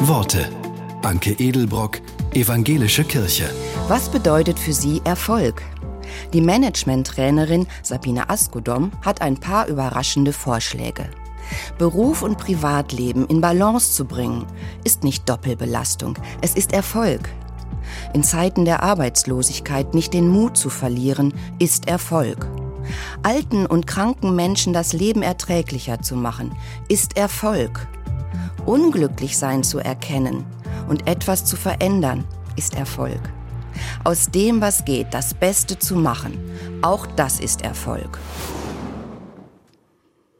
Worte. Anke Edelbrock, Evangelische Kirche. Was bedeutet für Sie Erfolg? Die Management-Trainerin Sabine Askodom hat ein paar überraschende Vorschläge. Beruf und Privatleben in Balance zu bringen, ist nicht Doppelbelastung, es ist Erfolg. In Zeiten der Arbeitslosigkeit nicht den Mut zu verlieren, ist Erfolg. Alten und kranken Menschen das Leben erträglicher zu machen, ist Erfolg. Unglücklich sein zu erkennen und etwas zu verändern, ist Erfolg. Aus dem, was geht, das Beste zu machen, auch das ist Erfolg.